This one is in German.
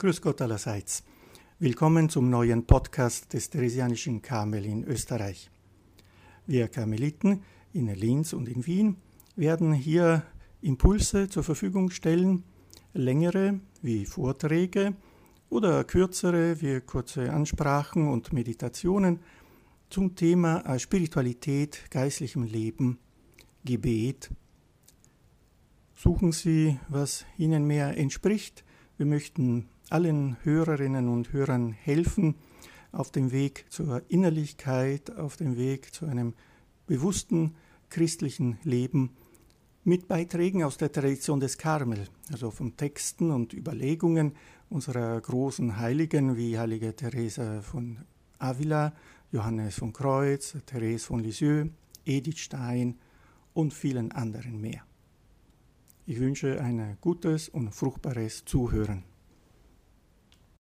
Grüß Gott allerseits. Willkommen zum neuen Podcast des Theresianischen Karmel in Österreich. Wir Karmeliten in Linz und in Wien werden hier Impulse zur Verfügung stellen, längere wie Vorträge oder kürzere wie kurze Ansprachen und Meditationen zum Thema Spiritualität, geistlichem Leben, Gebet. Suchen Sie, was Ihnen mehr entspricht. Wir möchten allen Hörerinnen und Hörern helfen auf dem Weg zur Innerlichkeit, auf dem Weg zu einem bewussten christlichen Leben mit Beiträgen aus der Tradition des Karmel, also von Texten und Überlegungen unserer großen Heiligen wie heilige Teresa von Avila, Johannes von Kreuz, Therese von Lisieux, Edith Stein und vielen anderen mehr. Ich wünsche ein gutes und fruchtbares Zuhören.